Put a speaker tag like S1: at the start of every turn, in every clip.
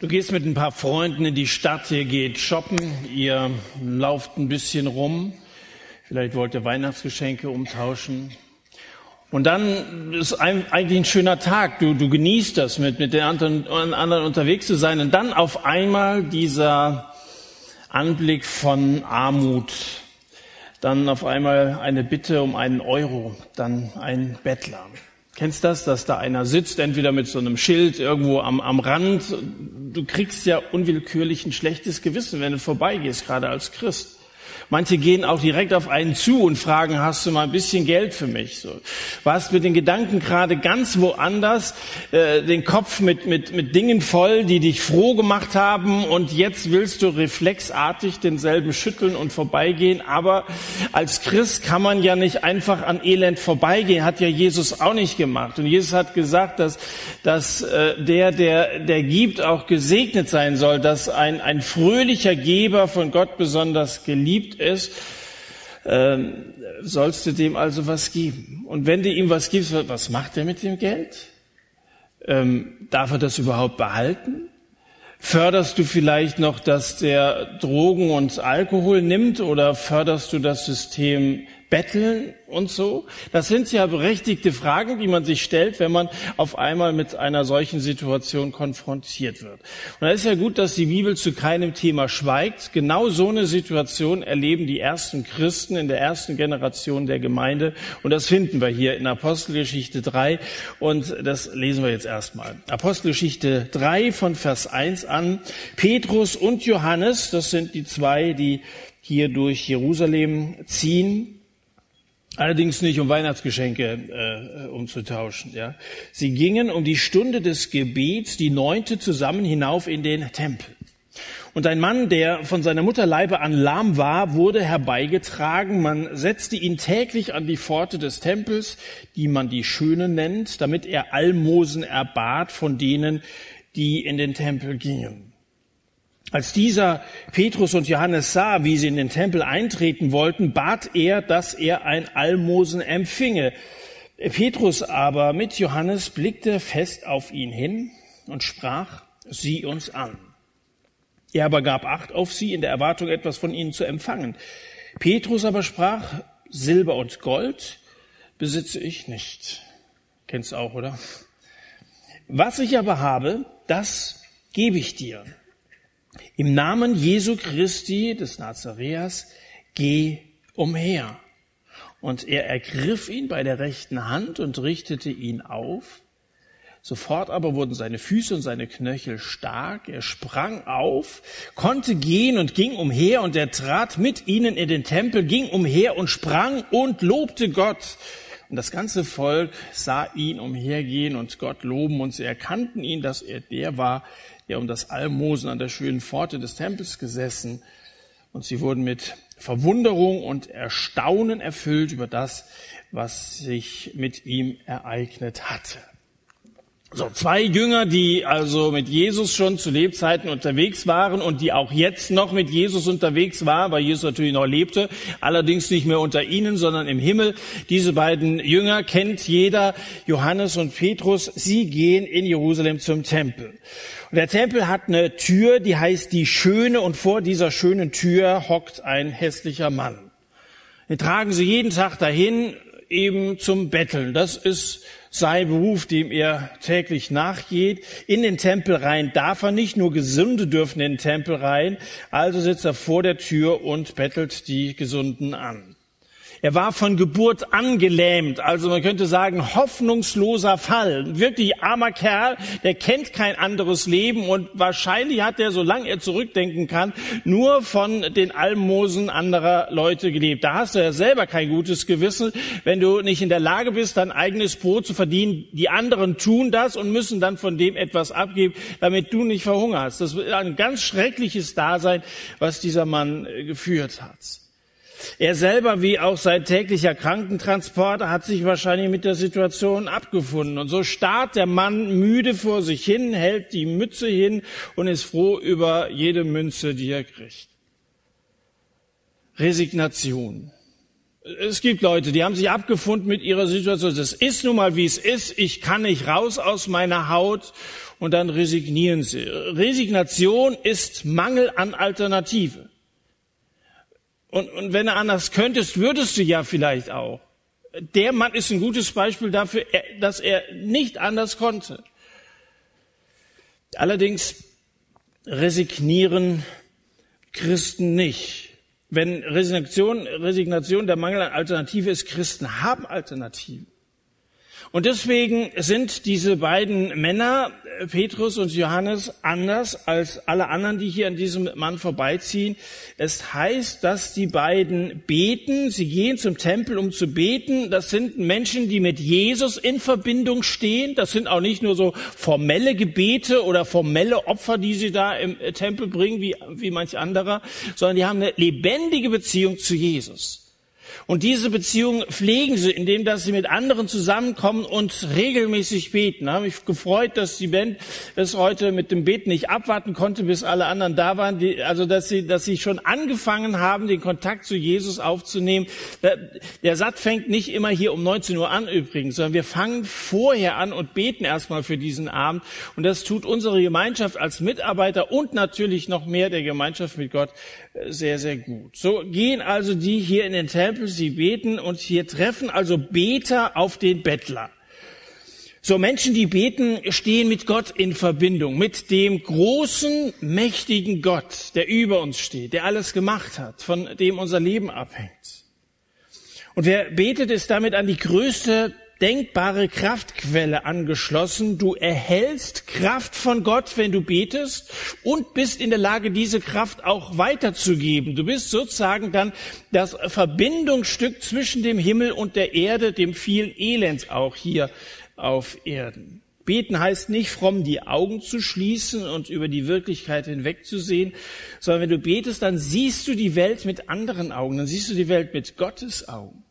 S1: Du gehst mit ein paar Freunden in die Stadt, ihr geht shoppen, ihr lauft ein bisschen rum, vielleicht wollt ihr Weihnachtsgeschenke umtauschen. Und dann ist eigentlich ein schöner Tag, du, du genießt das, mit, mit den anderen, anderen unterwegs zu sein. Und dann auf einmal dieser Anblick von Armut, dann auf einmal eine Bitte um einen Euro, dann ein Bettler. Kennst das, dass da einer sitzt, entweder mit so einem Schild irgendwo am, am Rand. Du kriegst ja unwillkürlich ein schlechtes Gewissen, wenn du vorbeigehst, gerade als Christ. Manche gehen auch direkt auf einen zu und fragen, hast du mal ein bisschen Geld für mich? So. Warst mit den Gedanken gerade ganz woanders, äh, den Kopf mit, mit, mit Dingen voll, die dich froh gemacht haben und jetzt willst du reflexartig denselben schütteln und vorbeigehen. Aber als Christ kann man ja nicht einfach an Elend vorbeigehen, hat ja Jesus auch nicht gemacht. Und Jesus hat gesagt, dass, dass äh, der, der, der gibt, auch gesegnet sein soll, dass ein, ein fröhlicher Geber von Gott besonders geliebt ist, ähm, sollst du dem also was geben. Und wenn du ihm was gibst, was macht er mit dem Geld? Ähm, darf er das überhaupt behalten? Förderst du vielleicht noch, dass der Drogen und Alkohol nimmt oder förderst du das System Betteln und so? Das sind ja berechtigte Fragen, die man sich stellt, wenn man auf einmal mit einer solchen Situation konfrontiert wird. Und da ist ja gut, dass die Bibel zu keinem Thema schweigt. Genau so eine Situation erleben die ersten Christen in der ersten Generation der Gemeinde. Und das finden wir hier in Apostelgeschichte 3. Und das lesen wir jetzt erstmal. Apostelgeschichte 3 von Vers 1 an. Petrus und Johannes, das sind die zwei, die hier durch Jerusalem ziehen Allerdings nicht, um Weihnachtsgeschenke äh, umzutauschen. Ja. Sie gingen um die Stunde des Gebets, die neunte, zusammen hinauf in den Tempel. Und ein Mann, der von seiner Mutterleibe an lahm war, wurde herbeigetragen. Man setzte ihn täglich an die Pforte des Tempels, die man die Schöne nennt, damit er Almosen erbat von denen, die in den Tempel gingen. Als dieser Petrus und Johannes sah, wie sie in den Tempel eintreten wollten, bat er, dass er ein Almosen empfinge. Petrus aber mit Johannes blickte fest auf ihn hin und sprach, sieh uns an. Er aber gab Acht auf sie in der Erwartung, etwas von ihnen zu empfangen. Petrus aber sprach, Silber und Gold besitze ich nicht. Kennst auch, oder? Was ich aber habe, das gebe ich dir. Im Namen Jesu Christi des Nazareas, geh umher. Und er ergriff ihn bei der rechten Hand und richtete ihn auf. Sofort aber wurden seine Füße und seine Knöchel stark. Er sprang auf, konnte gehen und ging umher und er trat mit ihnen in den Tempel, ging umher und sprang und lobte Gott. Und das ganze Volk sah ihn umhergehen und Gott loben und sie erkannten ihn, dass er der war, der um das Almosen an der schönen Pforte des Tempels gesessen. Und sie wurden mit Verwunderung und Erstaunen erfüllt über das, was sich mit ihm ereignet hatte. So, zwei Jünger, die also mit Jesus schon zu Lebzeiten unterwegs waren und die auch jetzt noch mit Jesus unterwegs waren, weil Jesus natürlich noch lebte, allerdings nicht mehr unter ihnen, sondern im Himmel. Diese beiden Jünger kennt jeder, Johannes und Petrus. Sie gehen in Jerusalem zum Tempel. Und der Tempel hat eine Tür, die heißt die Schöne, und vor dieser schönen Tür hockt ein hässlicher Mann. Den tragen sie jeden Tag dahin, eben zum Betteln. Das ist sein Beruf, dem er täglich nachgeht. In den Tempel rein darf er nicht, nur Gesunde dürfen in den Tempel rein. Also sitzt er vor der Tür und bettelt die Gesunden an. Er war von Geburt an gelähmt, also man könnte sagen, hoffnungsloser Fall. Wirklich armer Kerl, der kennt kein anderes Leben und wahrscheinlich hat er, solange er zurückdenken kann, nur von den Almosen anderer Leute gelebt. Da hast du ja selber kein gutes Gewissen, wenn du nicht in der Lage bist, dein eigenes Brot zu verdienen. Die anderen tun das und müssen dann von dem etwas abgeben, damit du nicht verhungerst. Das ist ein ganz schreckliches Dasein, was dieser Mann äh, geführt hat. Er selber wie auch sein täglicher Krankentransport hat sich wahrscheinlich mit der Situation abgefunden. Und so starrt der Mann müde vor sich hin, hält die Mütze hin und ist froh über jede Münze, die er kriegt. Resignation. Es gibt Leute, die haben sich abgefunden mit ihrer Situation. Das ist nun mal, wie es ist. Ich kann nicht raus aus meiner Haut und dann resignieren sie. Resignation ist Mangel an Alternative. Und, und wenn du anders könntest, würdest du ja vielleicht auch. Der Mann ist ein gutes Beispiel dafür, dass er nicht anders konnte. Allerdings resignieren Christen nicht. Wenn Resignation, Resignation der Mangel an Alternative ist, Christen haben Alternativen. Und deswegen sind diese beiden Männer, Petrus und Johannes, anders als alle anderen, die hier an diesem Mann vorbeiziehen. Es heißt, dass die beiden beten. Sie gehen zum Tempel, um zu beten. Das sind Menschen, die mit Jesus in Verbindung stehen. Das sind auch nicht nur so formelle Gebete oder formelle Opfer, die sie da im Tempel bringen, wie, wie manch anderer, sondern die haben eine lebendige Beziehung zu Jesus. Und diese Beziehung pflegen sie, indem dass sie mit anderen zusammenkommen und regelmäßig beten. Ich habe mich gefreut, dass die Band es heute mit dem Beten nicht abwarten konnte, bis alle anderen da waren. Die, also dass sie, dass sie schon angefangen haben, den Kontakt zu Jesus aufzunehmen. Der, der Satt fängt nicht immer hier um 19 Uhr an übrigens, sondern wir fangen vorher an und beten erstmal für diesen Abend. Und das tut unsere Gemeinschaft als Mitarbeiter und natürlich noch mehr der Gemeinschaft mit Gott sehr, sehr gut. So gehen also die hier in den Tempel sie beten und hier treffen also Beter auf den Bettler. So Menschen, die beten, stehen mit Gott in Verbindung, mit dem großen, mächtigen Gott, der über uns steht, der alles gemacht hat, von dem unser Leben abhängt. Und wer betet, ist damit an die größte denkbare Kraftquelle angeschlossen. Du erhältst Kraft von Gott, wenn du betest und bist in der Lage, diese Kraft auch weiterzugeben. Du bist sozusagen dann das Verbindungsstück zwischen dem Himmel und der Erde, dem vielen Elend auch hier auf Erden. Beten heißt nicht fromm die Augen zu schließen und über die Wirklichkeit hinwegzusehen, sondern wenn du betest, dann siehst du die Welt mit anderen Augen, dann siehst du die Welt mit Gottes Augen.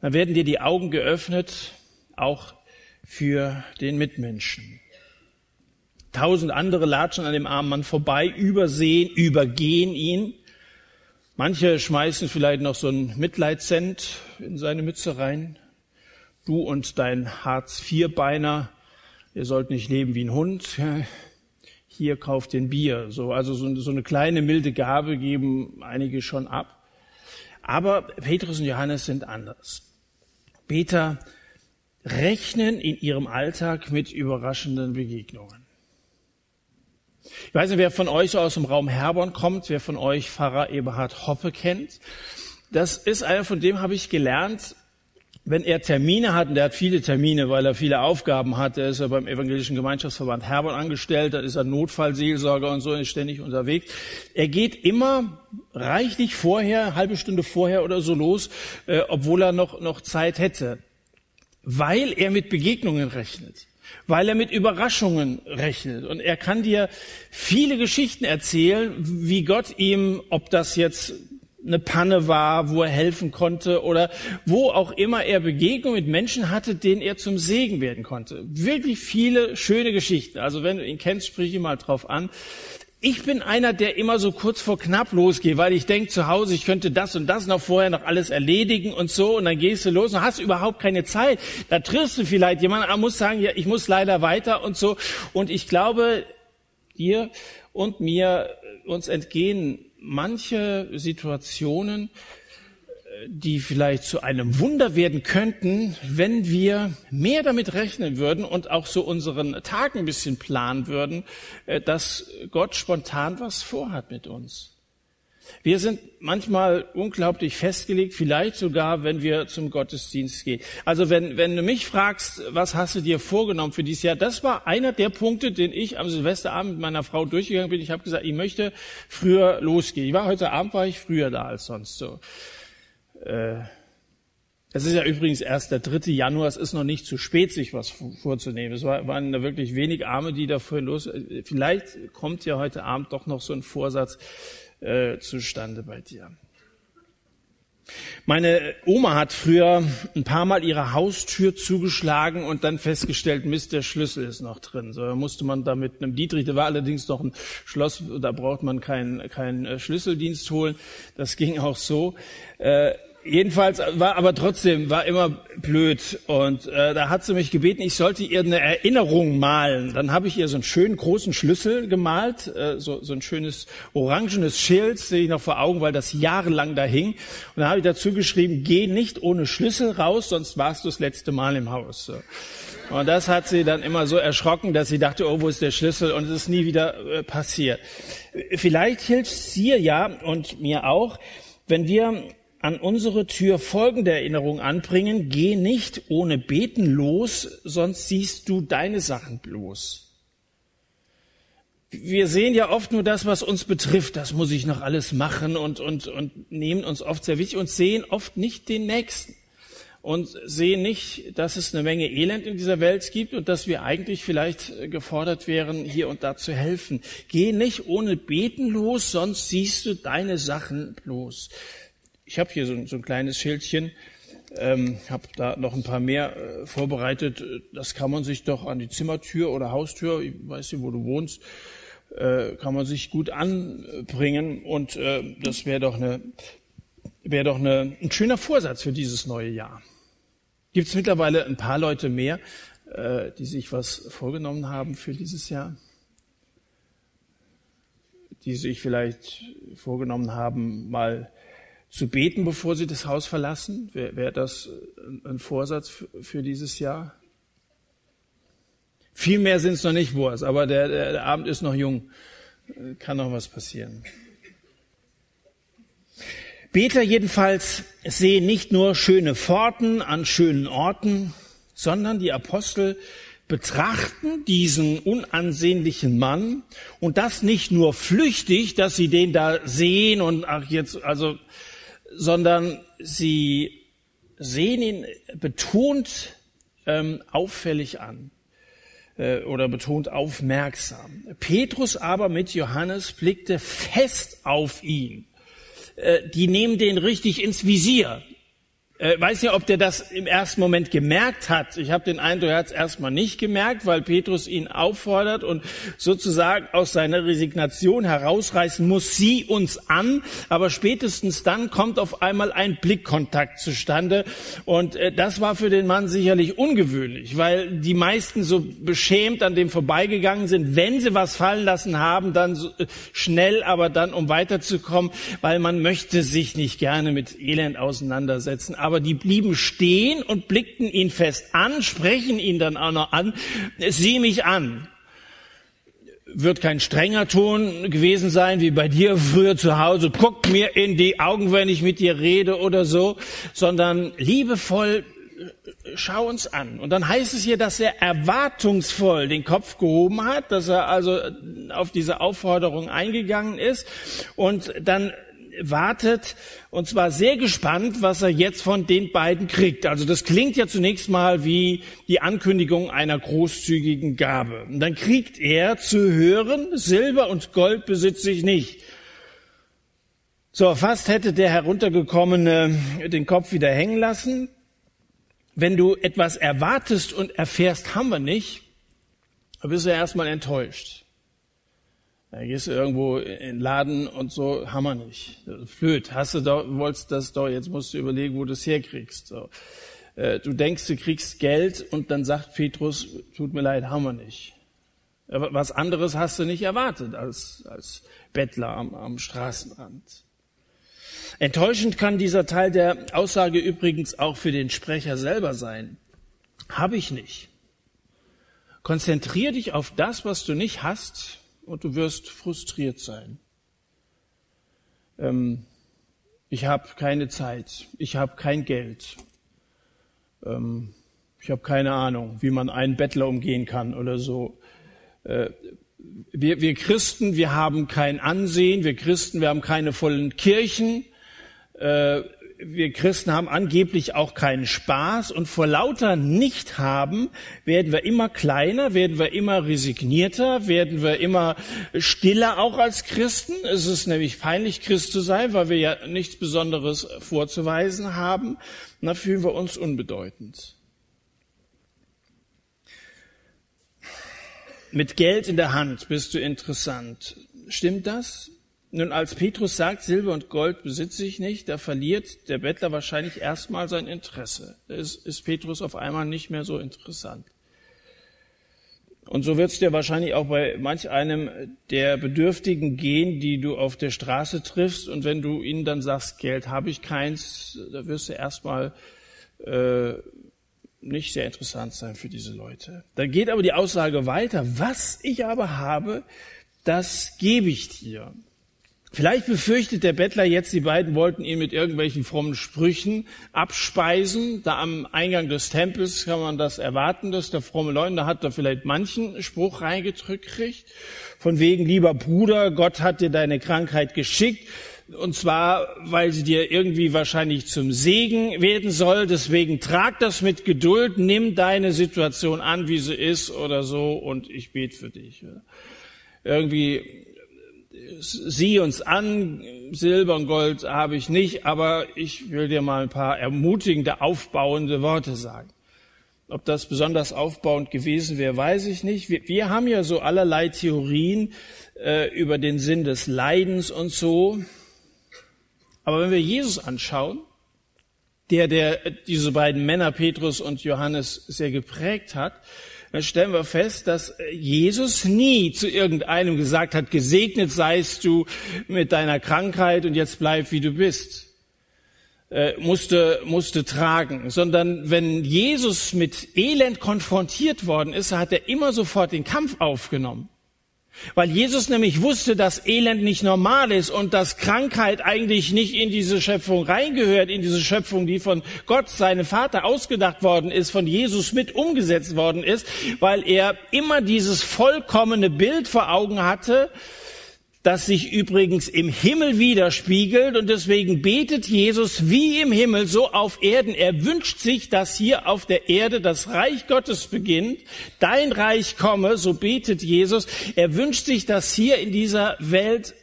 S1: Dann werden dir die Augen geöffnet, auch für den Mitmenschen. Tausend andere latschen an dem armen Mann vorbei, übersehen, übergehen ihn. Manche schmeißen vielleicht noch so ein Mitleidscent in seine Mütze rein. Du und dein Hartz-IV-Beiner, ihr sollt nicht leben wie ein Hund. Hier kauft den Bier. So, also so, so eine kleine milde Gabe geben einige schon ab. Aber Petrus und Johannes sind anders. Beter rechnen in ihrem Alltag mit überraschenden Begegnungen. Ich weiß nicht, wer von euch aus dem Raum Herborn kommt, wer von euch Pfarrer Eberhard Hoppe kennt. Das ist einer, von dem habe ich gelernt, wenn er Termine hat, und er hat viele Termine, weil er viele Aufgaben hat, er ist ja beim Evangelischen Gemeinschaftsverband Herborn angestellt, dann ist er Notfallseelsorger und so, ist ständig unterwegs. Er geht immer reichlich vorher, halbe Stunde vorher oder so los, äh, obwohl er noch, noch Zeit hätte, weil er mit Begegnungen rechnet weil er mit Überraschungen rechnet. Und er kann dir viele Geschichten erzählen, wie Gott ihm, ob das jetzt eine Panne war, wo er helfen konnte oder wo auch immer er Begegnung mit Menschen hatte, denen er zum Segen werden konnte. Wirklich viele schöne Geschichten. Also wenn du ihn kennst, sprich ihn mal drauf an. Ich bin einer, der immer so kurz vor knapp losgeht, weil ich denke zu Hause, ich könnte das und das noch vorher noch alles erledigen und so und dann gehst du los und hast überhaupt keine Zeit. Da triffst du vielleicht jemanden, aber musst sagen, ja, ich muss leider weiter und so. Und ich glaube, dir und mir uns entgehen manche Situationen, die vielleicht zu einem Wunder werden könnten, wenn wir mehr damit rechnen würden und auch so unseren Tag ein bisschen planen würden, äh, dass Gott spontan was vorhat mit uns. Wir sind manchmal unglaublich festgelegt, vielleicht sogar, wenn wir zum Gottesdienst gehen. Also wenn, wenn du mich fragst, was hast du dir vorgenommen für dieses Jahr, das war einer der Punkte, den ich am Silvesterabend mit meiner Frau durchgegangen bin. Ich habe gesagt, ich möchte früher losgehen. Ich war heute Abend war ich früher da als sonst so. Äh, es ist ja übrigens erst der 3. Januar, es ist noch nicht zu spät, sich was vorzunehmen. Es waren da wirklich wenig Arme, die da vorhin los. Vielleicht kommt ja heute Abend doch noch so ein Vorsatz, äh, zustande bei dir. Meine Oma hat früher ein paar Mal ihre Haustür zugeschlagen und dann festgestellt, Mist, der Schlüssel ist noch drin. So musste man da mit einem Dietrich, da war allerdings noch ein Schloss, da braucht man keinen keinen äh, Schlüsseldienst holen. Das ging auch so. Äh, Jedenfalls war aber trotzdem war immer blöd und äh, da hat sie mich gebeten, ich sollte ihr eine Erinnerung malen. Dann habe ich ihr so einen schönen großen Schlüssel gemalt, äh, so, so ein schönes orangenes Schild sehe ich noch vor Augen, weil das jahrelang da hing. Und dann habe ich dazu geschrieben: Geh nicht ohne Schlüssel raus, sonst warst du das letzte Mal im Haus. So. Und das hat sie dann immer so erschrocken, dass sie dachte, oh, wo ist der Schlüssel? Und es ist nie wieder äh, passiert. Vielleicht hilft es dir ja und mir auch, wenn wir an unsere Tür folgende Erinnerung anbringen, geh nicht ohne Beten los, sonst siehst du deine Sachen bloß. Wir sehen ja oft nur das, was uns betrifft, das muss ich noch alles machen und, und, und nehmen uns oft sehr wichtig und sehen oft nicht den Nächsten und sehen nicht, dass es eine Menge Elend in dieser Welt gibt und dass wir eigentlich vielleicht gefordert wären, hier und da zu helfen. Geh nicht ohne Beten los, sonst siehst du deine Sachen bloß. Ich habe hier so, so, ein kleines Schildchen, ähm, habe da noch ein paar mehr äh, vorbereitet. Das kann man sich doch an die Zimmertür oder Haustür, ich weiß nicht, wo du wohnst, äh, kann man sich gut anbringen. Und äh, das wäre doch, eine, wäre doch eine, ein schöner Vorsatz für dieses neue Jahr. Gibt es mittlerweile ein paar Leute mehr, äh, die sich was vorgenommen haben für dieses Jahr? Die sich vielleicht vorgenommen haben, mal zu beten, bevor sie das Haus verlassen? Wäre wär das ein Vorsatz für, dieses Jahr? Viel mehr sind es noch nicht, Wurst, aber der, der, der Abend ist noch jung. Kann noch was passieren. Beter jedenfalls sehen nicht nur schöne Pforten an schönen Orten, sondern die Apostel betrachten diesen unansehnlichen Mann und das nicht nur flüchtig, dass sie den da sehen und ach jetzt, also sondern sie sehen ihn betont ähm, auffällig an äh, oder betont aufmerksam. Petrus aber mit Johannes blickte fest auf ihn. Äh, die nehmen den richtig ins Visier. Äh, weiß nicht, ob der das im ersten Moment gemerkt hat. Ich habe den Eindruck, er hat es erstmal nicht gemerkt, weil Petrus ihn auffordert und sozusagen aus seiner Resignation herausreißen muss, sieh uns an. Aber spätestens dann kommt auf einmal ein Blickkontakt zustande. Und äh, das war für den Mann sicherlich ungewöhnlich, weil die meisten so beschämt an dem vorbeigegangen sind, wenn sie was fallen lassen haben, dann so äh, schnell, aber dann um weiterzukommen, weil man möchte sich nicht gerne mit Elend auseinandersetzen. Aber aber die blieben stehen und blickten ihn fest an, sprechen ihn dann auch noch an, sieh mich an. Wird kein strenger Ton gewesen sein, wie bei dir früher zu Hause, guck mir in die Augen, wenn ich mit dir rede oder so, sondern liebevoll schau uns an. Und dann heißt es hier, dass er erwartungsvoll den Kopf gehoben hat, dass er also auf diese Aufforderung eingegangen ist und dann wartet und zwar sehr gespannt, was er jetzt von den beiden kriegt. Also das klingt ja zunächst mal wie die Ankündigung einer großzügigen Gabe. Und dann kriegt er zu hören, Silber und Gold besitze ich nicht. So, fast hätte der heruntergekommene den Kopf wieder hängen lassen. Wenn du etwas erwartest und erfährst, haben wir nicht, dann bist du erstmal enttäuscht. Da gehst du irgendwo in den Laden und so, hammer nicht. Flöt, hast du doch, wolltest das doch, jetzt musst du überlegen, wo du es herkriegst. So. Äh, du denkst, du kriegst Geld und dann sagt Petrus, tut mir leid, hammer nicht. Aber was anderes hast du nicht erwartet als, als Bettler am, am Straßenrand. Enttäuschend kann dieser Teil der Aussage übrigens auch für den Sprecher selber sein. Habe ich nicht. Konzentrier dich auf das, was du nicht hast und du wirst frustriert sein. Ähm, ich habe keine Zeit, ich habe kein Geld, ähm, ich habe keine Ahnung, wie man einen Bettler umgehen kann oder so. Äh, wir, wir Christen, wir haben kein Ansehen, wir Christen, wir haben keine vollen Kirchen, äh, wir Christen haben angeblich auch keinen Spaß und vor lauter Nicht-Haben werden wir immer kleiner, werden wir immer resignierter, werden wir immer stiller auch als Christen. Es ist nämlich peinlich, Christ zu sein, weil wir ja nichts Besonderes vorzuweisen haben. Da fühlen wir uns unbedeutend. Mit Geld in der Hand bist du interessant. Stimmt das? Nun, als Petrus sagt, Silber und Gold besitze ich nicht, da verliert der Bettler wahrscheinlich erstmal sein Interesse. Da ist, ist Petrus auf einmal nicht mehr so interessant. Und so wird es dir wahrscheinlich auch bei manch einem der Bedürftigen gehen, die du auf der Straße triffst. Und wenn du ihnen dann sagst, Geld habe ich keins, da wirst du erstmal äh, nicht sehr interessant sein für diese Leute. Da geht aber die Aussage weiter. Was ich aber habe, das gebe ich dir. Vielleicht befürchtet der Bettler jetzt, die beiden wollten ihn mit irgendwelchen frommen Sprüchen abspeisen. Da am Eingang des Tempels kann man das erwarten, dass der fromme Leute, hat da vielleicht manchen Spruch reingedrückt kriegt. Von wegen, lieber Bruder, Gott hat dir deine Krankheit geschickt. Und zwar, weil sie dir irgendwie wahrscheinlich zum Segen werden soll. Deswegen trag das mit Geduld, nimm deine Situation an, wie sie ist oder so, und ich bete für dich. Irgendwie sieh uns an, Silber und Gold habe ich nicht, aber ich will dir mal ein paar ermutigende, aufbauende Worte sagen. Ob das besonders aufbauend gewesen wäre, weiß ich nicht. Wir, wir haben ja so allerlei Theorien äh, über den Sinn des Leidens und so. Aber wenn wir Jesus anschauen, der, der diese beiden Männer, Petrus und Johannes, sehr geprägt hat, dann stellen wir fest, dass Jesus nie zu irgendeinem gesagt hat, gesegnet seist du mit deiner Krankheit und jetzt bleib wie du bist. Äh, musste, musste tragen, sondern wenn Jesus mit Elend konfrontiert worden ist, hat er immer sofort den Kampf aufgenommen. Weil Jesus nämlich wusste, dass Elend nicht normal ist und dass Krankheit eigentlich nicht in diese Schöpfung reingehört, in diese Schöpfung, die von Gott, seinem Vater, ausgedacht worden ist, von Jesus mit umgesetzt worden ist, weil er immer dieses vollkommene Bild vor Augen hatte, das sich übrigens im Himmel widerspiegelt und deswegen betet Jesus wie im Himmel so auf Erden. Er wünscht sich, dass hier auf der Erde das Reich Gottes beginnt, dein Reich komme, so betet Jesus. Er wünscht sich, dass hier in dieser Welt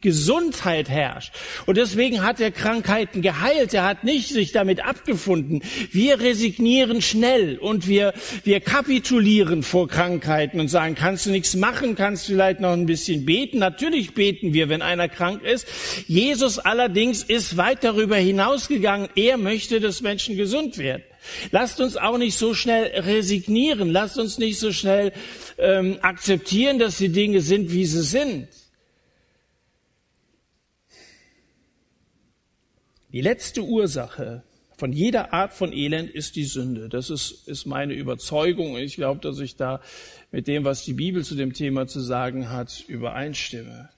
S1: Gesundheit herrscht. Und deswegen hat er Krankheiten geheilt. Er hat nicht sich damit abgefunden. Wir resignieren schnell und wir, wir kapitulieren vor Krankheiten und sagen, kannst du nichts machen, kannst du vielleicht noch ein bisschen beten. Natürlich beten wir, wenn einer krank ist. Jesus allerdings ist weit darüber hinausgegangen. Er möchte, dass Menschen gesund werden. Lasst uns auch nicht so schnell resignieren. Lasst uns nicht so schnell ähm, akzeptieren, dass die Dinge sind, wie sie sind. Die letzte Ursache von jeder Art von Elend ist die Sünde. Das ist, ist meine Überzeugung. Ich glaube, dass ich da mit dem, was die Bibel zu dem Thema zu sagen hat, übereinstimme.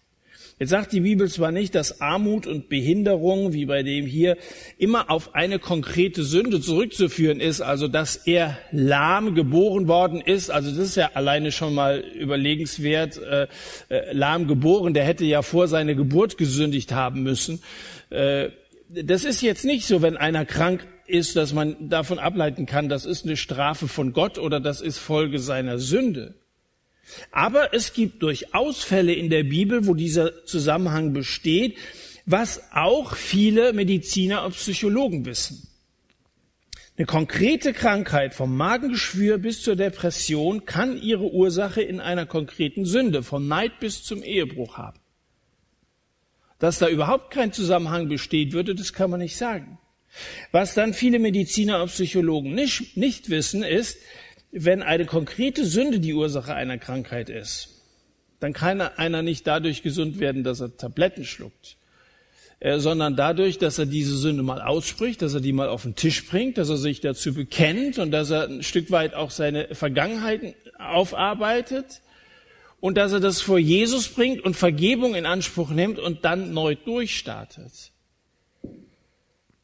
S1: Jetzt sagt die Bibel zwar nicht, dass Armut und Behinderung, wie bei dem hier, immer auf eine konkrete Sünde zurückzuführen ist, also dass er lahm geboren worden ist, also das ist ja alleine schon mal überlegenswert, äh, äh, lahm geboren, der hätte ja vor seiner Geburt gesündigt haben müssen. Äh, das ist jetzt nicht so, wenn einer krank ist, dass man davon ableiten kann, das ist eine Strafe von Gott oder das ist Folge seiner Sünde. Aber es gibt durchaus Fälle in der Bibel, wo dieser Zusammenhang besteht, was auch viele Mediziner und Psychologen wissen. Eine konkrete Krankheit vom Magengeschwür bis zur Depression kann ihre Ursache in einer konkreten Sünde, vom Neid bis zum Ehebruch haben. Dass da überhaupt kein Zusammenhang besteht, würde, das kann man nicht sagen. Was dann viele Mediziner und Psychologen nicht, nicht wissen, ist, wenn eine konkrete Sünde die Ursache einer Krankheit ist, dann kann einer nicht dadurch gesund werden, dass er Tabletten schluckt, äh, sondern dadurch, dass er diese Sünde mal ausspricht, dass er die mal auf den Tisch bringt, dass er sich dazu bekennt und dass er ein Stück weit auch seine Vergangenheiten aufarbeitet und dass er das vor Jesus bringt und Vergebung in Anspruch nimmt und dann neu durchstartet.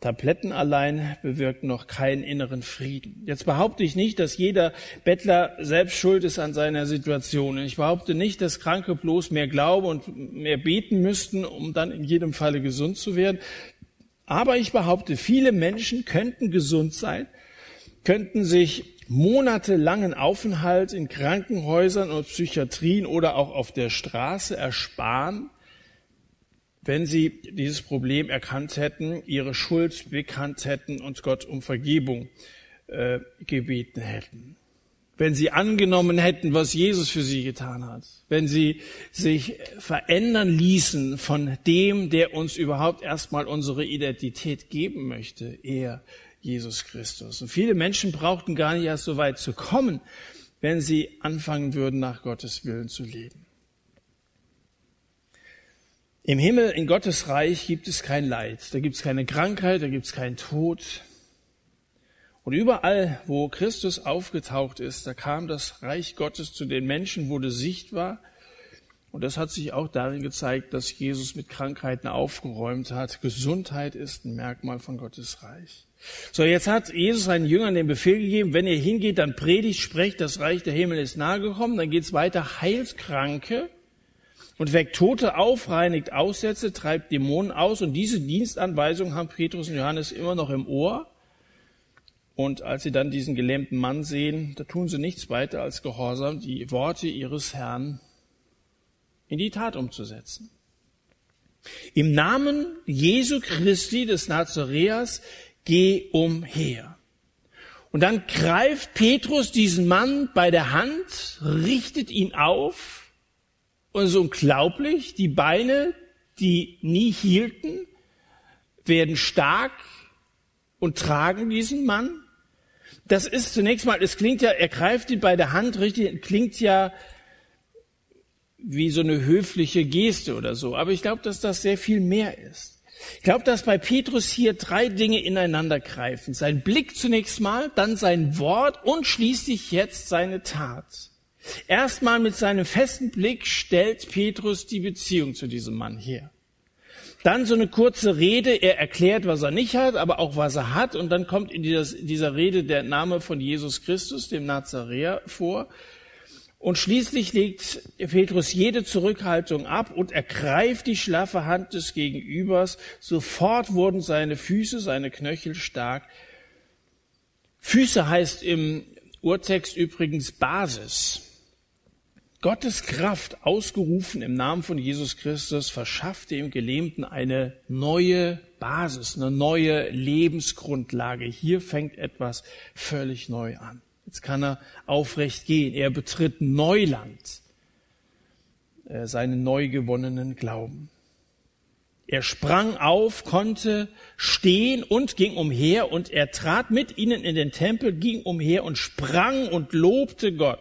S1: Tabletten allein bewirken noch keinen inneren Frieden. Jetzt behaupte ich nicht, dass jeder Bettler selbst schuld ist an seiner Situation. Ich behaupte nicht, dass Kranke bloß mehr glauben und mehr beten müssten, um dann in jedem Falle gesund zu werden. Aber ich behaupte, viele Menschen könnten gesund sein, könnten sich monatelangen Aufenthalt in Krankenhäusern und Psychiatrien oder auch auf der Straße ersparen, wenn sie dieses Problem erkannt hätten, ihre Schuld bekannt hätten und Gott um Vergebung äh, gebeten hätten. wenn sie angenommen hätten, was Jesus für sie getan hat, wenn sie sich verändern ließen von dem, der uns überhaupt erstmal unsere Identität geben möchte, er, Jesus Christus. Und viele Menschen brauchten gar nicht erst so weit zu kommen, wenn sie anfangen würden, nach Gottes Willen zu leben. Im Himmel, in Gottes Reich gibt es kein Leid, da gibt es keine Krankheit, da gibt es keinen Tod, und überall, wo Christus aufgetaucht ist, da kam das Reich Gottes zu den Menschen, wurde sichtbar. Und das hat sich auch darin gezeigt, dass Jesus mit Krankheiten aufgeräumt hat. Gesundheit ist ein Merkmal von Gottes Reich. So, jetzt hat Jesus seinen Jüngern den Befehl gegeben, wenn ihr hingeht, dann predigt, sprecht, das Reich der Himmel ist nahe gekommen. Dann geht's weiter, heilt Kranke und weckt Tote auf, reinigt Aussätze, treibt Dämonen aus. Und diese Dienstanweisung haben Petrus und Johannes immer noch im Ohr. Und als sie dann diesen gelähmten Mann sehen, da tun sie nichts weiter als gehorsam, die Worte ihres Herrn in die Tat umzusetzen. Im Namen Jesu Christi des Nazareas geh umher. Und dann greift Petrus diesen Mann bei der Hand, richtet ihn auf und so unglaublich, die Beine, die nie hielten, werden stark und tragen diesen Mann. Das ist zunächst mal, es klingt ja, er greift ihn bei der Hand richtig, klingt ja wie so eine höfliche Geste oder so. Aber ich glaube, dass das sehr viel mehr ist. Ich glaube, dass bei Petrus hier drei Dinge ineinander greifen. Sein Blick zunächst mal, dann sein Wort und schließlich jetzt seine Tat. Erstmal mit seinem festen Blick stellt Petrus die Beziehung zu diesem Mann her. Dann so eine kurze Rede, er erklärt, was er nicht hat, aber auch was er hat. Und dann kommt in dieser Rede der Name von Jesus Christus, dem Nazaräer, vor. Und schließlich legt Petrus jede Zurückhaltung ab und ergreift die schlaffe Hand des Gegenübers. Sofort wurden seine Füße, seine Knöchel stark. Füße heißt im Urtext übrigens Basis. Gottes Kraft, ausgerufen im Namen von Jesus Christus, verschafft dem Gelähmten eine neue Basis, eine neue Lebensgrundlage. Hier fängt etwas völlig neu an. Jetzt kann er aufrecht gehen. Er betritt Neuland, äh, seinen neu gewonnenen Glauben. Er sprang auf, konnte stehen und ging umher und er trat mit ihnen in den Tempel, ging umher und sprang und lobte Gott.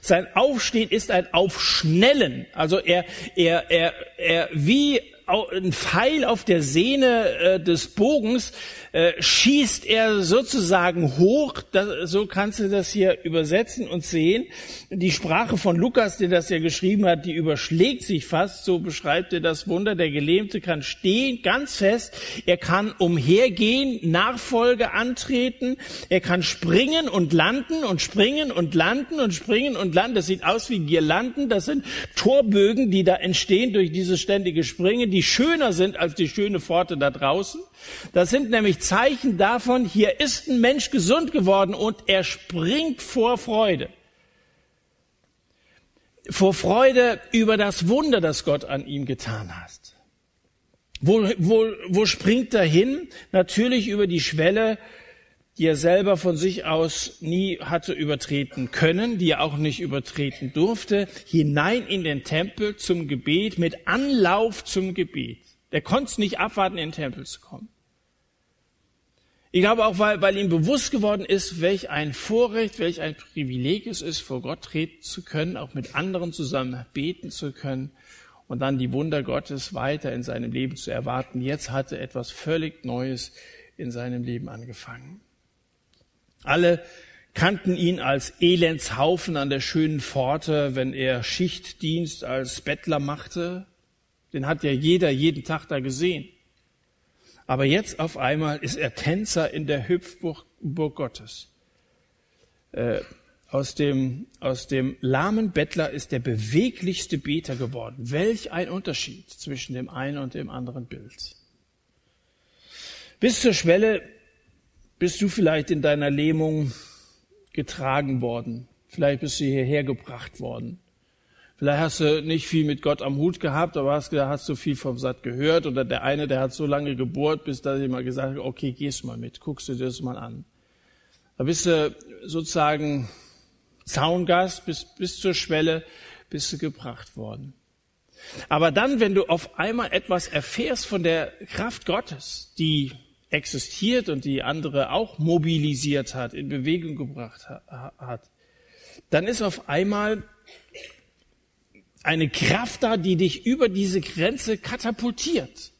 S1: Sein Aufstehen ist ein Aufschnellen. Also er, er, er, er wie ein Pfeil auf der Sehne äh, des Bogens äh, schießt er sozusagen hoch. Das, so kannst du das hier übersetzen und sehen. Die Sprache von Lukas, der das ja geschrieben hat, die überschlägt sich fast. So beschreibt er das Wunder. Der Gelähmte kann stehen, ganz fest. Er kann umhergehen, Nachfolge antreten. Er kann springen und landen und springen und landen und springen und landen. Das sieht aus wie Girlanden. Das sind Torbögen, die da entstehen durch dieses ständige Springen, die schöner sind als die schöne Pforte da draußen. Das sind nämlich Zeichen davon, hier ist ein Mensch gesund geworden und er springt vor Freude. Vor Freude über das Wunder, das Gott an ihm getan hat. Wo, wo, wo springt er hin? Natürlich über die Schwelle, die er selber von sich aus nie hatte übertreten können, die er auch nicht übertreten durfte, hinein in den Tempel zum Gebet, mit Anlauf zum Gebet. Der konnte es nicht abwarten, in den Tempel zu kommen. Ich glaube auch, weil, weil ihm bewusst geworden ist, welch ein Vorrecht, welch ein Privileg es ist, vor Gott treten zu können, auch mit anderen zusammen beten zu können und dann die Wunder Gottes weiter in seinem Leben zu erwarten. Jetzt hatte etwas völlig Neues in seinem Leben angefangen. Alle kannten ihn als Elendshaufen an der schönen Pforte, wenn er Schichtdienst als Bettler machte. Den hat ja jeder jeden Tag da gesehen. Aber jetzt auf einmal ist er Tänzer in der Hüpfburg Gottes. Äh, aus dem, aus dem lahmen Bettler ist der beweglichste Beter geworden. Welch ein Unterschied zwischen dem einen und dem anderen Bild. Bis zur Schwelle bist du vielleicht in deiner Lähmung getragen worden. Vielleicht bist du hierher gebracht worden. Vielleicht hast du nicht viel mit Gott am Hut gehabt, aber hast, hast du viel vom Satt gehört. Oder der eine, der hat so lange gebohrt, bis da jemand gesagt hat, okay, gehst mal mit, guckst du dir das mal an. Da bist du sozusagen Zaungast, bis, bis zur Schwelle bist du gebracht worden. Aber dann, wenn du auf einmal etwas erfährst von der Kraft Gottes, die existiert und die andere auch mobilisiert hat, in Bewegung gebracht hat, dann ist auf einmal eine Kraft da, die dich über diese Grenze katapultiert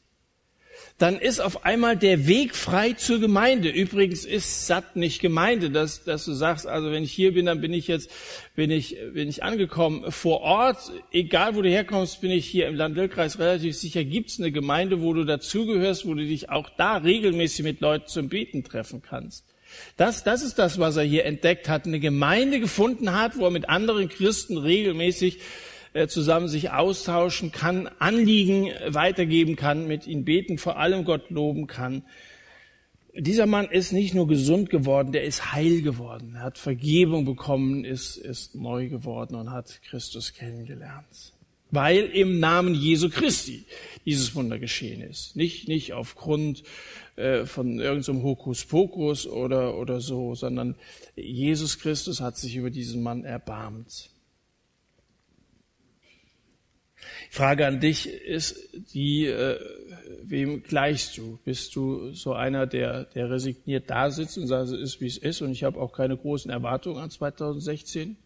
S1: dann ist auf einmal der Weg frei zur Gemeinde. Übrigens ist satt nicht Gemeinde, dass, dass du sagst, also wenn ich hier bin, dann bin ich jetzt, bin ich, bin ich angekommen. Vor Ort, egal wo du herkommst, bin ich hier im Land-Dill-Kreis relativ sicher, gibt's eine Gemeinde, wo du dazugehörst, wo du dich auch da regelmäßig mit Leuten zum Beten treffen kannst. Das, das ist das, was er hier entdeckt hat. Eine Gemeinde gefunden hat, wo er mit anderen Christen regelmäßig zusammen sich austauschen kann, Anliegen weitergeben kann, mit ihnen beten, vor allem Gott loben kann. Dieser Mann ist nicht nur gesund geworden, der ist heil geworden. Er hat Vergebung bekommen, ist, ist neu geworden und hat Christus kennengelernt. Weil im Namen Jesu Christi dieses Wunder geschehen ist. Nicht, nicht aufgrund äh, von irgendeinem Hokuspokus oder, oder so, sondern Jesus Christus hat sich über diesen Mann erbarmt. Frage an dich ist die, äh, wem gleichst du? Bist du so einer, der, der resigniert da sitzt und sagt, es ist, wie es ist und ich habe auch keine großen Erwartungen an 2016?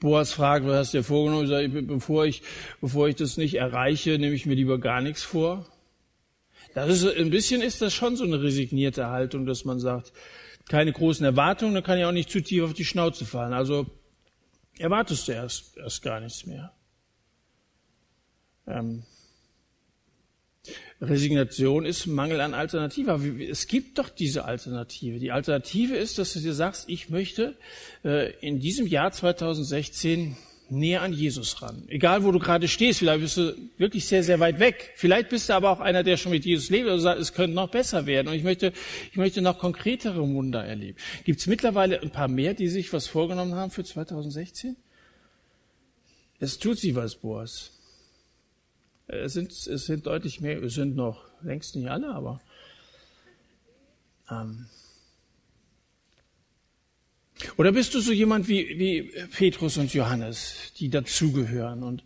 S1: Boas fragt, was hast du dir vorgenommen? Ich sage, bevor ich, bevor ich das nicht erreiche, nehme ich mir lieber gar nichts vor. Das ist, ein bisschen ist das schon so eine resignierte Haltung, dass man sagt, keine großen Erwartungen, dann kann ich auch nicht zu tief auf die Schnauze fallen. Also erwartest du erst, erst gar nichts mehr. Ähm, Resignation ist Mangel an Alternative. Es gibt doch diese Alternative. Die Alternative ist, dass du dir sagst, ich möchte äh, in diesem Jahr 2016 näher an Jesus ran. Egal, wo du gerade stehst, vielleicht bist du wirklich sehr, sehr weit weg. Vielleicht bist du aber auch einer, der schon mit Jesus lebt und sagt, es könnte noch besser werden. Und ich möchte, ich möchte noch konkretere Wunder erleben. Gibt es mittlerweile ein paar mehr, die sich was vorgenommen haben für 2016? Es tut sich was, Boas. Es sind, es sind deutlich mehr, es sind noch längst nicht alle, aber ähm, oder bist du so jemand wie, wie Petrus und Johannes, die dazugehören und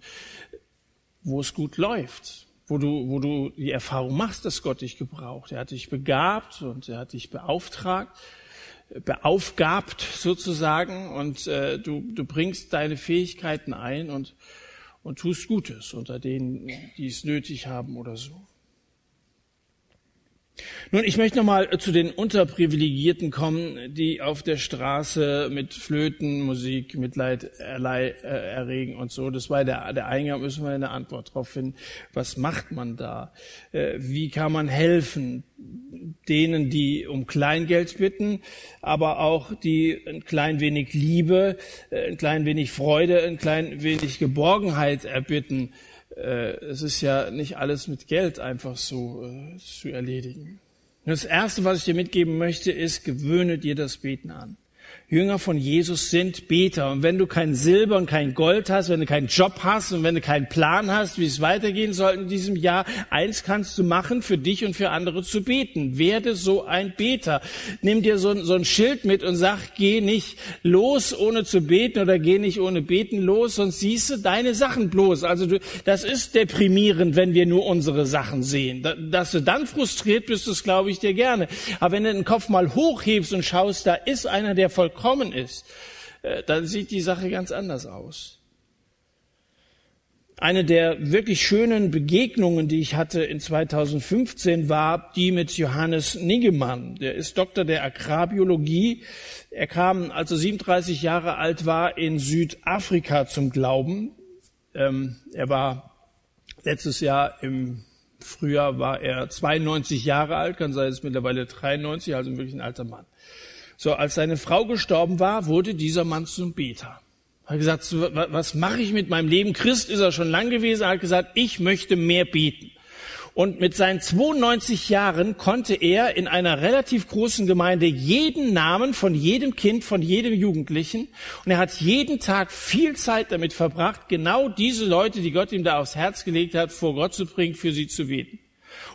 S1: wo es gut läuft, wo du, wo du die Erfahrung machst, dass Gott dich gebraucht. Er hat dich begabt und er hat dich beauftragt, beaufgabt sozusagen und äh, du, du bringst deine Fähigkeiten ein und und tust Gutes unter denen, die es nötig haben oder so. Nun, ich möchte nochmal zu den Unterprivilegierten kommen, die auf der Straße mit Flöten, Musik, Mitleid äh, erregen und so. Das war der, der Eingang, müssen wir eine Antwort drauf finden. Was macht man da? Äh, wie kann man helfen? Denen, die um Kleingeld bitten, aber auch die ein klein wenig Liebe, äh, ein klein wenig Freude, ein klein wenig Geborgenheit erbitten äh, es ist ja nicht alles mit Geld einfach so äh, zu erledigen. das Erste, was ich dir mitgeben möchte, ist, gewöhne dir das Beten an. Jünger von Jesus sind Beter. Und wenn du kein Silber und kein Gold hast, wenn du keinen Job hast und wenn du keinen Plan hast, wie es weitergehen soll in diesem Jahr, eins kannst du machen, für dich und für andere zu beten. Werde so ein Beter. Nimm dir so, so ein Schild mit und sag, geh nicht los, ohne zu beten oder geh nicht ohne beten los, sonst siehst du deine Sachen bloß. Also du, das ist deprimierend, wenn wir nur unsere Sachen sehen. Dass du dann frustriert bist, das glaube ich dir gerne. Aber wenn du den Kopf mal hochhebst und schaust, da ist einer, der voll vollkommen ist, äh, dann sieht die Sache ganz anders aus. Eine der wirklich schönen Begegnungen, die ich hatte in 2015, war die mit Johannes Niggemann. Der ist Doktor der Agrarbiologie. Er kam, als er 37 Jahre alt war, in Südafrika zum Glauben. Ähm, er war letztes Jahr im Frühjahr war er 92 Jahre alt, kann sein, ist mittlerweile 93, also wirklich ein alter Mann. So, als seine Frau gestorben war, wurde dieser Mann zum Beter. Er hat gesagt, was mache ich mit meinem Leben? Christ ist er schon lang gewesen, er hat gesagt, ich möchte mehr beten. Und mit seinen 92 Jahren konnte er in einer relativ großen Gemeinde jeden Namen von jedem Kind, von jedem Jugendlichen, und er hat jeden Tag viel Zeit damit verbracht, genau diese Leute, die Gott ihm da aufs Herz gelegt hat, vor Gott zu bringen, für sie zu beten.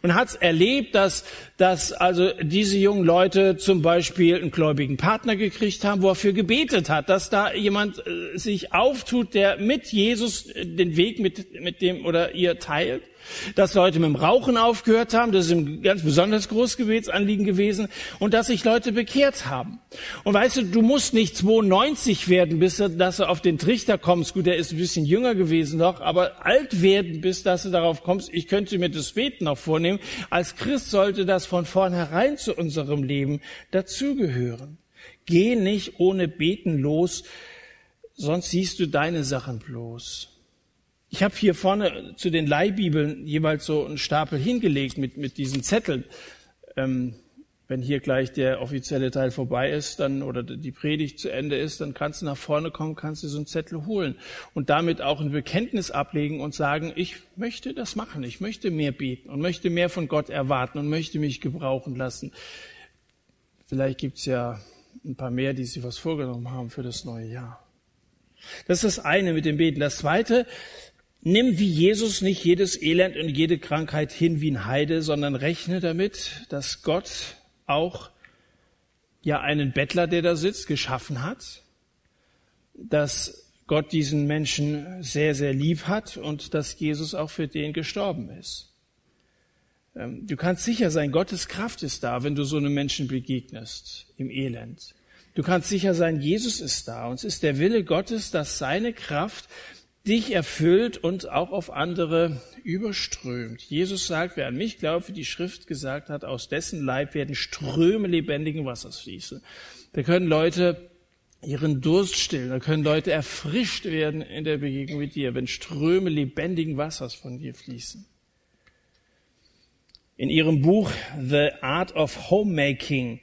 S1: Und hat erlebt, dass, dass also diese jungen Leute zum Beispiel einen gläubigen Partner gekriegt haben, wo er für gebetet hat, dass da jemand äh, sich auftut, der mit Jesus den Weg mit, mit dem oder ihr teilt dass Leute mit dem Rauchen aufgehört haben, das ist ein ganz besonders großes Gebetsanliegen gewesen, und dass sich Leute bekehrt haben. Und weißt du, du musst nicht 92 werden, bis du, dass du auf den Trichter kommst. Gut, der ist ein bisschen jünger gewesen noch, aber alt werden, bis dass du darauf kommst, ich könnte mir das Beten noch vornehmen. Als Christ sollte das von vornherein zu unserem Leben dazugehören. Geh nicht ohne Beten los, sonst siehst du deine Sachen bloß. Ich habe hier vorne zu den Leihbibeln jeweils so einen Stapel hingelegt mit, mit diesen Zetteln. Ähm, wenn hier gleich der offizielle Teil vorbei ist, dann oder die Predigt zu Ende ist, dann kannst du nach vorne kommen, kannst du so einen Zettel holen und damit auch ein Bekenntnis ablegen und sagen, ich möchte das machen, ich möchte mehr beten und möchte mehr von Gott erwarten und möchte mich gebrauchen lassen. Vielleicht gibt's ja ein paar mehr, die sich was vorgenommen haben für das neue Jahr. Das ist das eine mit dem Beten. Das zweite, Nimm wie Jesus nicht jedes Elend und jede Krankheit hin wie ein Heide, sondern rechne damit, dass Gott auch ja einen Bettler, der da sitzt, geschaffen hat, dass Gott diesen Menschen sehr, sehr lieb hat und dass Jesus auch für den gestorben ist. Ähm, du kannst sicher sein, Gottes Kraft ist da, wenn du so einem Menschen begegnest im Elend. Du kannst sicher sein, Jesus ist da und es ist der Wille Gottes, dass seine Kraft dich erfüllt und auch auf andere überströmt. Jesus sagt, wer an mich glaubt, wie die Schrift gesagt hat, aus dessen Leib werden Ströme lebendigen Wassers fließen. Da können Leute ihren Durst stillen, da können Leute erfrischt werden in der Begegnung mit dir, wenn Ströme lebendigen Wassers von dir fließen. In ihrem Buch The Art of Homemaking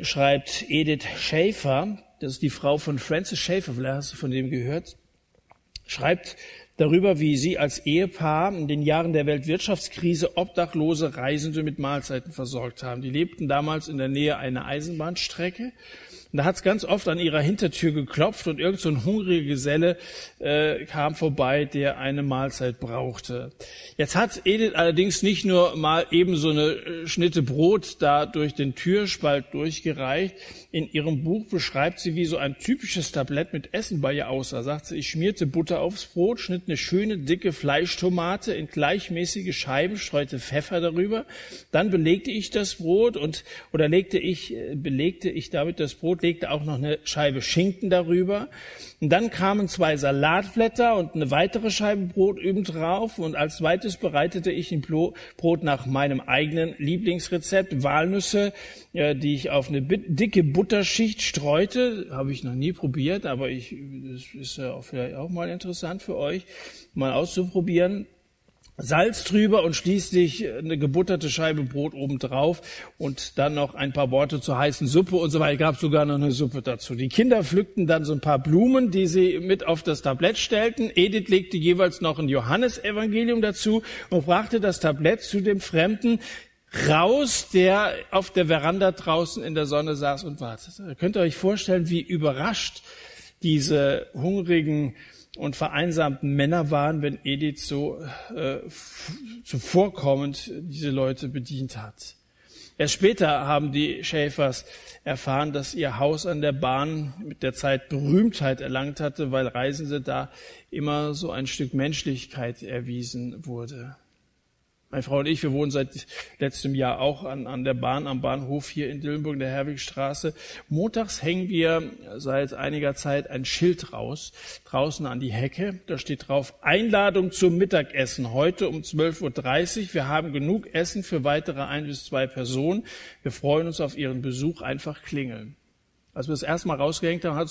S1: schreibt Edith Schaefer, das ist die Frau von Francis Schaefer, vielleicht hast du von dem gehört, schreibt darüber, wie sie als Ehepaar in den Jahren der Weltwirtschaftskrise obdachlose Reisende mit Mahlzeiten versorgt haben. Die lebten damals in der Nähe einer Eisenbahnstrecke und da hat es ganz oft an ihrer Hintertür geklopft und irgend so ein hungriger Geselle äh, kam vorbei, der eine Mahlzeit brauchte. Jetzt hat Edith allerdings nicht nur mal eben so eine äh, Schnitte Brot da durch den Türspalt durchgereicht. In ihrem Buch beschreibt sie, wie so ein typisches Tablett mit Essen bei ihr aussah. Sagt sie, ich schmierte Butter aufs Brot, schnitt eine schöne dicke Fleischtomate in gleichmäßige Scheiben, streute Pfeffer darüber. Dann belegte ich das Brot und oder legte ich äh, belegte ich damit das Brot legte auch noch eine Scheibe Schinken darüber. Und dann kamen zwei Salatblätter und eine weitere Scheibe Brot obendrauf. Und als zweites bereitete ich ein Brot nach meinem eigenen Lieblingsrezept. Walnüsse, äh, die ich auf eine dicke Butterschicht streute. Habe ich noch nie probiert, aber ich, das ist ja vielleicht auch mal interessant für euch, mal auszuprobieren. Salz drüber und schließlich eine gebutterte Scheibe Brot obendrauf und dann noch ein paar Worte zur heißen Suppe und so weiter. Es gab sogar noch eine Suppe dazu. Die Kinder pflückten dann so ein paar Blumen, die sie mit auf das Tablett stellten. Edith legte jeweils noch ein Johannesevangelium dazu und brachte das Tablett zu dem Fremden raus, der auf der Veranda draußen in der Sonne saß und wartete. Könnt ihr euch vorstellen, wie überrascht diese hungrigen und vereinsamten Männer waren, wenn Edith so äh, zuvorkommend diese Leute bedient hat. Erst später haben die Schäfers erfahren, dass ihr Haus an der Bahn mit der Zeit Berühmtheit erlangt hatte, weil Reisende da immer so ein Stück Menschlichkeit erwiesen wurde. Meine Frau und ich, wir wohnen seit letztem Jahr auch an, an der Bahn, am Bahnhof hier in Dillenburg, in der Herwigstraße. Montags hängen wir seit einiger Zeit ein Schild raus, draußen an die Hecke. Da steht drauf, Einladung zum Mittagessen heute um 12.30 Uhr. Wir haben genug Essen für weitere ein bis zwei Personen. Wir freuen uns auf Ihren Besuch. Einfach klingeln. Als wir das erste Mal rausgehängt haben,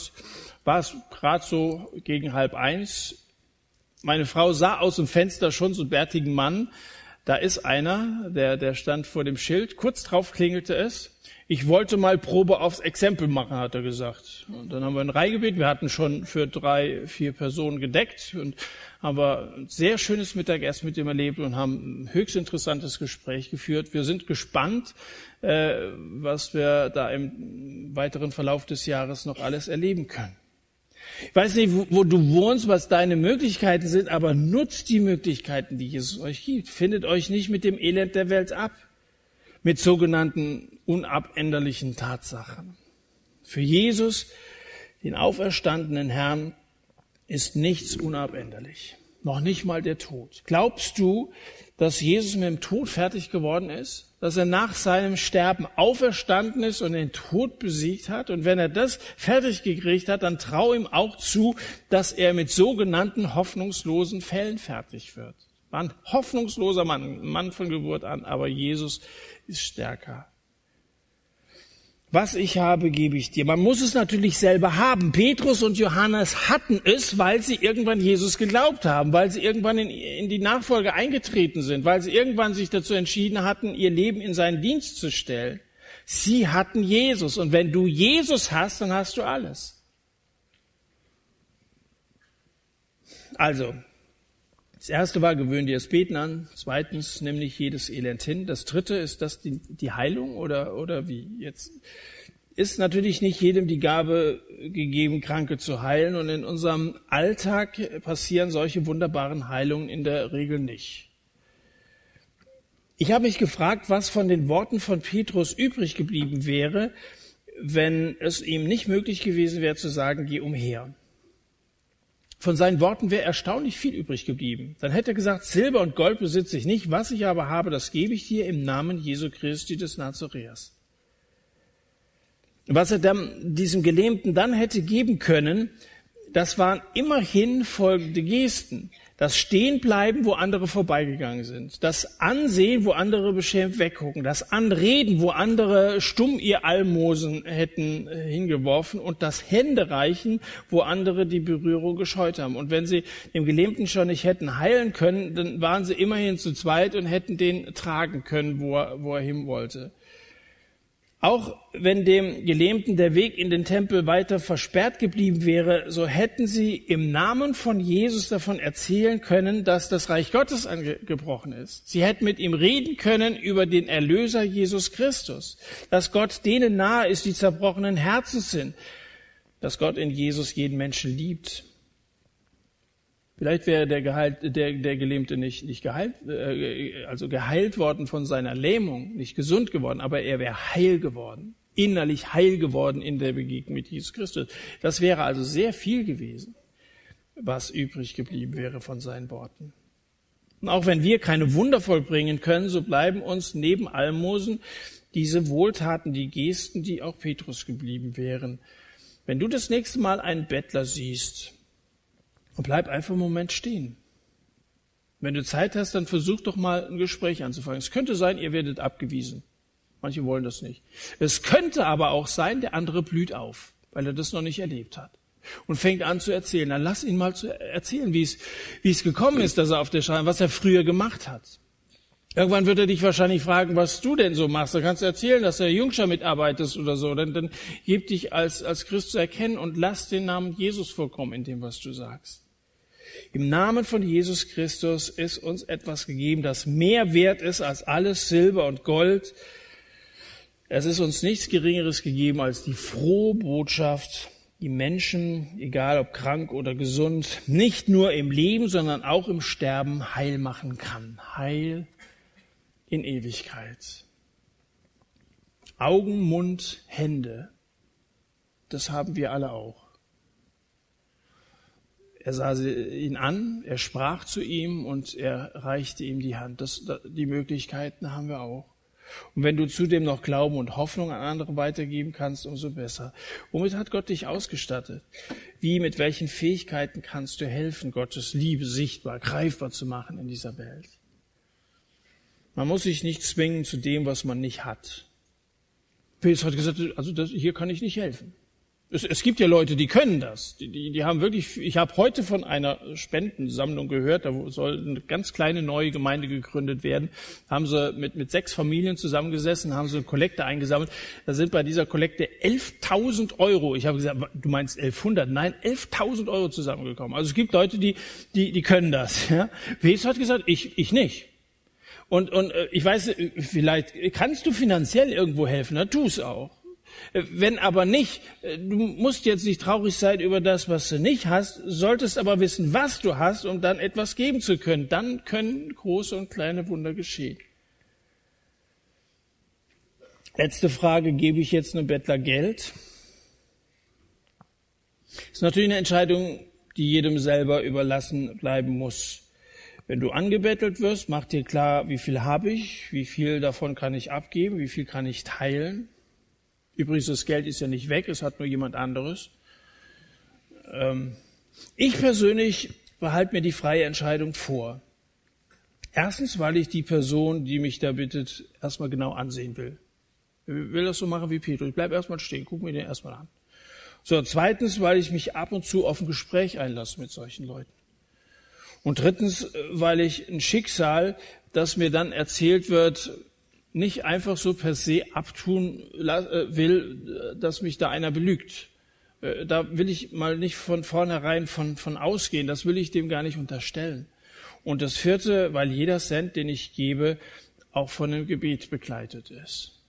S1: war es gerade so gegen halb eins. Meine Frau sah aus dem Fenster schon so einen bärtigen Mann, da ist einer, der, der stand vor dem Schild, kurz drauf klingelte es. Ich wollte mal Probe aufs Exempel machen, hat er gesagt. Und dann haben wir ihn reingebeten. Wir hatten schon für drei, vier Personen gedeckt und haben ein sehr schönes Mittagessen mit ihm erlebt und haben ein höchst interessantes Gespräch geführt. Wir sind gespannt, äh, was wir da im weiteren Verlauf des Jahres noch alles erleben können. Ich weiß nicht, wo, wo, du wohnst, was deine Möglichkeiten sind, aber nutzt die Möglichkeiten, die Jesus euch gibt. Findet euch nicht mit dem Elend der Welt ab, mit sogenannten unabänderlichen Tatsachen. Für Jesus, den auferstandenen Herrn, ist nichts unabänderlich. Noch nicht mal der Tod. Glaubst du, dass Jesus mit dem Tod fertig geworden ist? Dass er nach seinem Sterben auferstanden ist und den Tod besiegt hat? Und wenn er das fertig gekriegt hat, dann trau ihm auch zu, dass er mit sogenannten hoffnungslosen Fällen fertig wird. War ein hoffnungsloser Mann, Mann von Geburt an, aber Jesus ist stärker. Was ich habe, gebe ich dir. Man muss es natürlich selber haben. Petrus und Johannes hatten es, weil sie irgendwann Jesus geglaubt haben, weil sie irgendwann in, in, die Nachfolge eingetreten sind, weil sie irgendwann sich dazu entschieden hatten, ihr Leben in seinen Dienst zu stellen. Sie hatten Jesus. Und wenn du Jesus hast, dann hast du alles. Also, das erste war, gewöhn dir das Beten an. Zweitens, nämlich jedes Elend hin. Das dritte, ist das die, die Heilung oder, oder wie? Jetzt ist natürlich nicht jedem die Gabe gegeben, Kranke zu heilen. Und in unserem Alltag passieren solche wunderbaren Heilungen in der Regel nicht. Ich habe mich gefragt, was von den Worten von Petrus übrig geblieben wäre, wenn es ihm nicht möglich gewesen wäre zu sagen, geh umher. Von seinen Worten wäre erstaunlich viel übrig geblieben. Dann hätte er gesagt, Silber und Gold besitze ich nicht, was ich aber habe, das gebe ich dir im Namen Jesu Christi des Nazareas. Was er dann, diesem Gelähmten dann hätte geben können, das waren immerhin folgende Gesten. Das Stehenbleiben, wo andere vorbeigegangen sind. Das Ansehen, wo andere beschämt weggucken. Das Anreden, wo andere stumm ihr Almosen hätten äh, hingeworfen. Und das Händereichen, wo andere die Berührung gescheut haben. Und wenn sie dem Gelähmten schon nicht hätten heilen können, dann waren sie immerhin zu zweit und hätten den tragen können, wo er, wo er hin wollte. Auch wenn dem Gelähmten der Weg in den Tempel weiter versperrt geblieben wäre, so hätten sie im Namen von Jesus davon erzählen können, dass das Reich Gottes angebrochen ist. Sie hätten mit ihm reden können über den Erlöser Jesus Christus, dass Gott denen nahe ist, die zerbrochenen Herzens sind, dass Gott in Jesus jeden Menschen liebt Vielleicht wäre der, geheilt, der, der Gelähmte nicht, nicht geheilt, äh, also geheilt worden von seiner Lähmung, nicht gesund geworden, aber er wäre heil geworden, innerlich heil geworden in der Begegnung mit Jesus Christus. Das wäre also sehr viel gewesen, was übrig geblieben wäre von seinen Worten. Und auch wenn wir keine Wunder vollbringen können, so bleiben uns neben Almosen diese Wohltaten, die Gesten, die auch Petrus geblieben wären. Wenn du das nächste Mal einen Bettler siehst, und bleib einfach einen Moment stehen. Wenn du Zeit hast, dann versuch doch mal ein Gespräch anzufangen. Es könnte sein, ihr werdet abgewiesen. Manche wollen das nicht. Es könnte aber auch sein, der andere blüht auf, weil er das noch nicht erlebt hat. Und fängt an zu erzählen. Dann lass ihn mal zu erzählen, wie es, wie es gekommen ist, dass er auf der Schale, was er früher gemacht hat. Irgendwann wird er dich wahrscheinlich fragen, was du denn so machst. Da kannst du erzählen, dass du Jungscher mitarbeitest oder so. Dann, dann gib dich als, als Christ zu erkennen und lass den Namen Jesus vorkommen in dem, was du sagst. Im Namen von Jesus Christus ist uns etwas gegeben, das mehr wert ist als alles Silber und Gold. Es ist uns nichts Geringeres gegeben als die frohe Botschaft, die Menschen, egal ob krank oder gesund, nicht nur im Leben, sondern auch im Sterben heil machen kann. Heil in Ewigkeit. Augen, Mund, Hände, das haben wir alle auch. Er sah ihn an, er sprach zu ihm und er reichte ihm die Hand. Das, die Möglichkeiten haben wir auch. Und wenn du zudem noch Glauben und Hoffnung an andere weitergeben kannst, umso besser. Womit hat Gott dich ausgestattet? Wie, mit welchen Fähigkeiten kannst du helfen, Gottes Liebe sichtbar, greifbar zu machen in dieser Welt? Man muss sich nicht zwingen zu dem, was man nicht hat. Petrus hat gesagt, also das, hier kann ich nicht helfen. Es, es gibt ja Leute, die können das. Die, die, die haben wirklich, ich habe heute von einer Spendensammlung gehört, da soll eine ganz kleine neue Gemeinde gegründet werden. Haben sie mit, mit sechs Familien zusammengesessen, haben sie eine Kollekte eingesammelt. Da sind bei dieser Kollekte 11.000 Euro, ich habe gesagt, du meinst 1100? Nein, 11.000 Euro zusammengekommen. Also es gibt Leute, die, die, die können das. Ja? Wes hat gesagt, ich, ich nicht. Und, und äh, ich weiß, vielleicht kannst du finanziell irgendwo helfen, na tu es auch. Wenn aber nicht, du musst jetzt nicht traurig sein über das, was du nicht hast, solltest aber wissen, was du hast, um dann etwas geben zu können. Dann können große und kleine Wunder geschehen. Letzte Frage, gebe ich jetzt einem Bettler Geld? Ist natürlich eine Entscheidung, die jedem selber überlassen bleiben muss. Wenn du angebettelt wirst, mach dir klar, wie viel habe ich, wie viel davon kann ich abgeben, wie viel kann ich teilen. Übrigens, das Geld ist ja nicht weg, es hat nur jemand anderes. Ähm, ich persönlich behalte mir die freie Entscheidung vor. Erstens, weil ich die Person, die mich da bittet, erstmal genau ansehen will. Ich will das so machen wie Petrus. Ich bleib erstmal stehen, guck mir den erstmal an. So, zweitens, weil ich mich ab und zu auf ein Gespräch einlasse mit solchen Leuten. Und drittens, weil ich ein Schicksal, das mir dann erzählt wird, nicht einfach so per se abtun äh, will, dass mich da einer belügt. Äh, da will ich mal nicht von vornherein von, von ausgehen. Das will ich dem gar nicht unterstellen. Und das vierte, weil jeder Cent, den ich gebe, auch von einem Gebet begleitet ist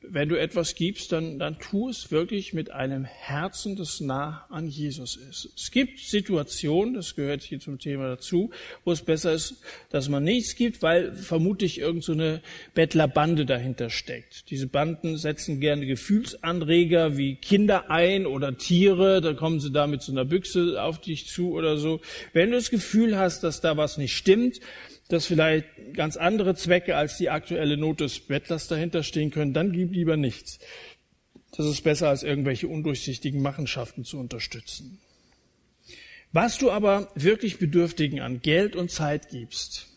S1: wenn du etwas gibst, dann, dann tu es wirklich mit einem Herzen, das nah an Jesus ist. Es gibt Situationen, das gehört hier zum Thema dazu, wo es besser ist, dass man nichts gibt, weil vermutlich irgendeine so Bettlerbande dahinter steckt. Diese Banden setzen gerne Gefühlsanreger wie Kinder ein oder Tiere, da kommen sie da mit so einer Büchse auf dich zu oder so. Wenn du das Gefühl hast, dass da was nicht stimmt, dass vielleicht ganz andere Zwecke als die aktuelle Not des Bettlers dahinter stehen können, dann gib lieber nichts. Das ist besser, als irgendwelche undurchsichtigen Machenschaften zu unterstützen. Was du aber wirklich Bedürftigen an Geld und Zeit gibst,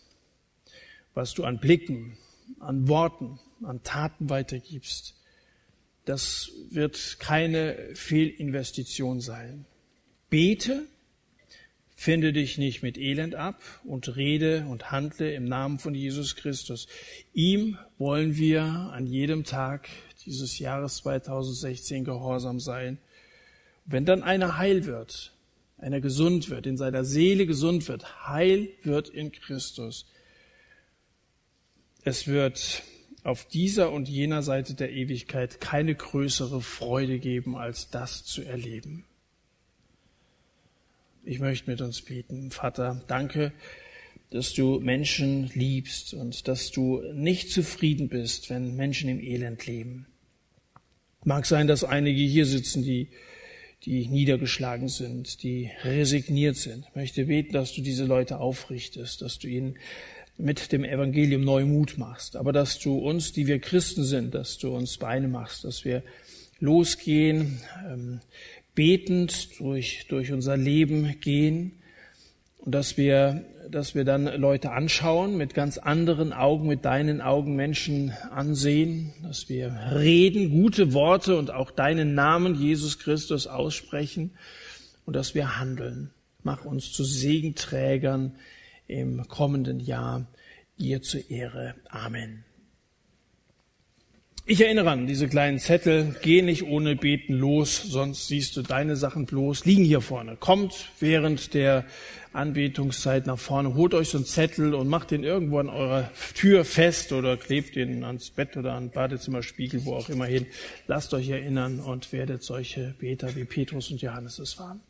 S1: was du an Blicken, an Worten, an Taten weitergibst, das wird keine Fehlinvestition sein. Bete Finde dich nicht mit Elend ab und rede und handle im Namen von Jesus Christus. Ihm wollen wir an jedem Tag dieses Jahres 2016 gehorsam sein. Wenn dann einer heil wird, einer gesund wird, in seiner Seele gesund wird, heil wird in Christus. Es wird auf dieser und jener Seite der Ewigkeit keine größere Freude geben, als das zu erleben. Ich möchte mit uns beten. Vater, danke, dass du Menschen liebst und dass du nicht zufrieden bist, wenn Menschen im Elend leben. Mag sein, dass einige hier sitzen, die, die niedergeschlagen sind, die resigniert sind. Ich möchte beten, dass du diese Leute aufrichtest, dass du ihnen mit dem Evangelium neu Mut machst, aber dass du uns, die wir Christen sind, dass du uns Beine machst, dass wir losgehen, ähm, betend durch, durch unser Leben gehen und dass wir, dass wir dann Leute anschauen, mit ganz anderen Augen, mit deinen Augen Menschen ansehen, dass wir reden, gute Worte und auch deinen Namen, Jesus Christus, aussprechen und dass wir handeln. Mach uns zu Segenträgern im kommenden Jahr dir zur Ehre. Amen. Ich erinnere an diese kleinen Zettel, geh nicht ohne Beten los, sonst siehst du deine Sachen bloß, liegen hier vorne. Kommt während der Anbetungszeit nach vorne, holt euch so einen Zettel und macht den irgendwo an eurer Tür fest oder klebt ihn ans Bett oder an Badezimmerspiegel, wo auch immer hin. Lasst euch erinnern und werdet solche Beter wie Petrus und Johannes es waren.